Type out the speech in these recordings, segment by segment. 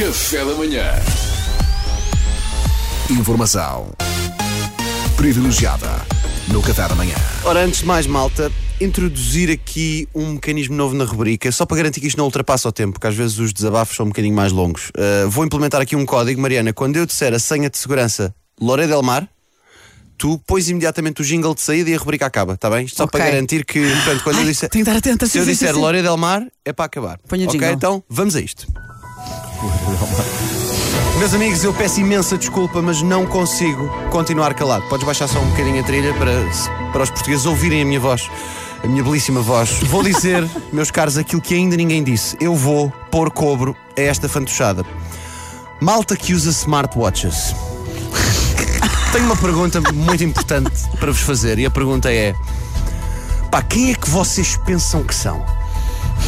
Café da manhã. Informação privilegiada no Café da Manhã. Ora, antes de mais, malta, introduzir aqui um mecanismo novo na rubrica, só para garantir que isto não ultrapassa o tempo, porque às vezes os desabafos são um bocadinho mais longos. Uh, vou implementar aqui um código, Mariana. Quando eu disser a senha de segurança Loré Del Mar, tu pões imediatamente o jingle de saída e a rubrica acaba, está bem? Isto só Ok. para garantir que, portanto, quando eu disser. tenho que estar atenta, Se sim, eu sim, disser sim, sim. Loré Del Mar, é para acabar. Ponha ok, jingle. então vamos a isto. Meus amigos, eu peço imensa desculpa, mas não consigo continuar calado. Podes baixar só um bocadinho a trilha para, para os portugueses ouvirem a minha voz, a minha belíssima voz. Vou dizer, meus caros, aquilo que ainda ninguém disse. Eu vou pôr cobro a esta fantochada. Malta que usa smartwatches. Tenho uma pergunta muito importante para vos fazer e a pergunta é: pá, quem é que vocês pensam que são?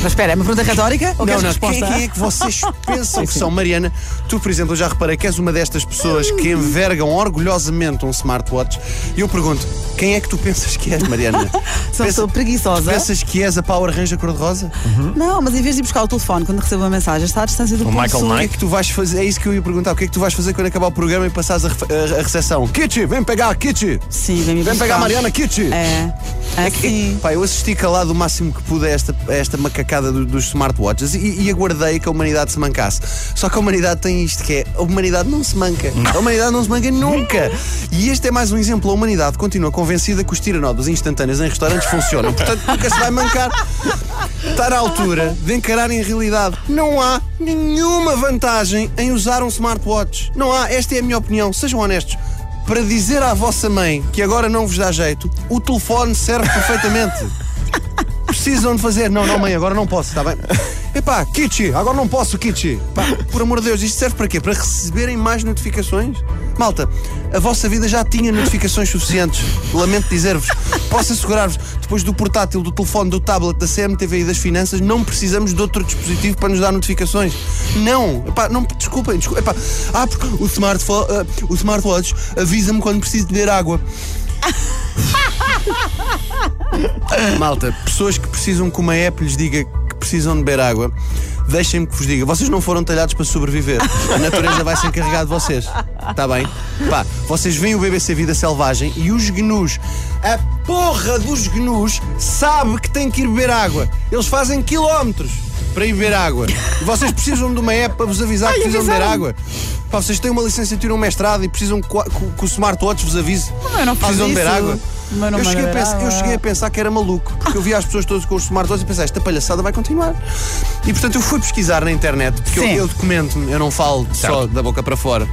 Mas espera, é uma pergunta retórica? Ou Não, não, resposta? quem, quem é que vocês pensam que são? Mariana, tu, por exemplo, eu já reparei que és uma destas pessoas que envergam orgulhosamente um smartwatch e eu pergunto, quem é que tu pensas que és, Mariana? Sou, Pensa- sou preguiçosa. Pensas que és a Power Ranger cor-de-rosa? Não, mas em vez de ir buscar o telefone quando recebo uma mensagem, está à distância do O Michael pulso. O que é que tu vais fazer? É isso que eu ia perguntar. O que é que tu vais fazer quando acabar o programa e passares a, a, a recepção? Kitty, vem pegar a Kitty! Sim, vem me Vem buscar. pegar a Mariana Kitty! É. É sim. Pá, eu assisti calado o máximo que pude a esta, a esta macacada do- dos smartwatches e, e aguardei que a humanidade se mancasse. Só que a humanidade tem isto que é: a humanidade não se manca. A humanidade não se manca nunca. E este é mais um exemplo. A humanidade continua convencida que os tiranodos instantâneos em restaurantes funcionam. Portanto, nunca se vai mancar. Está na altura de encararem a realidade. Não há nenhuma vantagem em usar um smartwatch. Não há. Esta é a minha opinião. Sejam honestos. Para dizer à vossa mãe que agora não vos dá jeito, o telefone serve perfeitamente. Precisam de fazer. Não, não, mãe, agora não posso, está bem? Epá, Kitchi, agora não posso, Kitchi. Pá, por amor de Deus, isto serve para quê? Para receberem mais notificações? Malta, a vossa vida já tinha notificações suficientes. Lamento dizer-vos. Posso assegurar-vos, depois do portátil, do telefone, do tablet, da CMTV e das finanças, não precisamos de outro dispositivo para nos dar notificações. Não. Epá, não, desculpem, desculpem. Epá, ah, porque o, smartphone, ah, o smartwatch avisa-me quando preciso de beber água. Malta, pessoas que precisam que uma app lhes diga precisam de beber água, deixem-me que vos diga, vocês não foram talhados para sobreviver. A natureza vai se encarregar de vocês. Está bem? Pá, vocês veem o BBC Vida Selvagem e os gnus, a porra dos gnus, sabe que tem que ir beber água. Eles fazem quilómetros para ir beber água. E vocês precisam de uma app para vos avisar que precisam de beber água. Pá, vocês têm uma licenciatura, um mestrado e precisam que, o- smartwatch vos avise. eu não faço precisam de beber água. Mas não Eu cheguei, pensar, eu cheguei a pensar que era maluco, porque eu via as pessoas todas com os smartwatches e pensei, esta palhaçada vai continuar. E portanto eu fui pesquisar na internet, porque eu, Sim. eu documento-me, eu não falo só da boca para fora.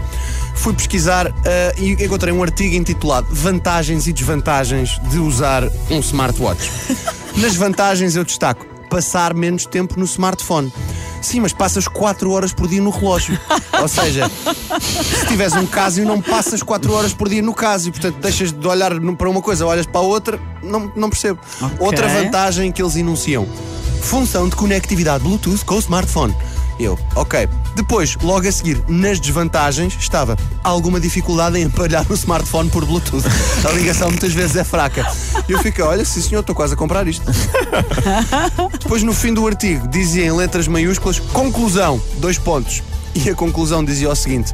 Fui pesquisar ah, e encontrei um artigo intitulado Vantagens e Desvantagens de usar um smartwatch. Nas vantagens eu destaco passar menos tempo no smartphone. Sim, mas passas 4 horas por dia no relógio. Ou seja, se tiveres um Casio, não passas 4 horas por dia no Casio. Portanto, deixas de olhar para uma coisa, olhas para a outra, não, não percebo. Outra vantagem que eles enunciam: função de conectividade Bluetooth com o smartphone. Eu, ok. Depois, logo a seguir, nas desvantagens, estava alguma dificuldade em empalhar o smartphone por Bluetooth. A ligação muitas vezes é fraca. E eu fiquei, olha, sim senhor, estou quase a comprar isto. Depois, no fim do artigo, dizia em letras maiúsculas: conclusão, dois pontos. E a conclusão dizia o seguinte: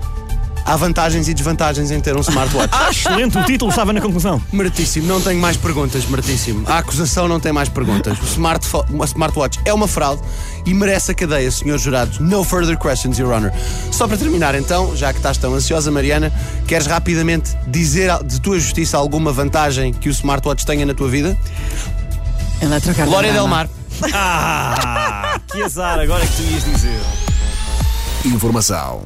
há vantagens e desvantagens em ter um smartwatch. Ah, excelente, o título estava na conclusão. Meritíssimo, não tenho mais perguntas, meritíssimo. A acusação não tem mais perguntas. O smartfo- smartwatch é uma fraude e merece a cadeia, senhores jurados. No further questions, Your Honor. Só para terminar, então, já que estás tão ansiosa, Mariana, queres rapidamente dizer de tua justiça alguma vantagem que o smartwatch tenha na tua vida? Glória Del Mar. Ah, que azar, agora é que tu ias dizer. Informação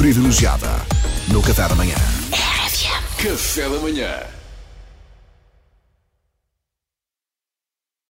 privilegiada no Café da Manhã. Café da manhã.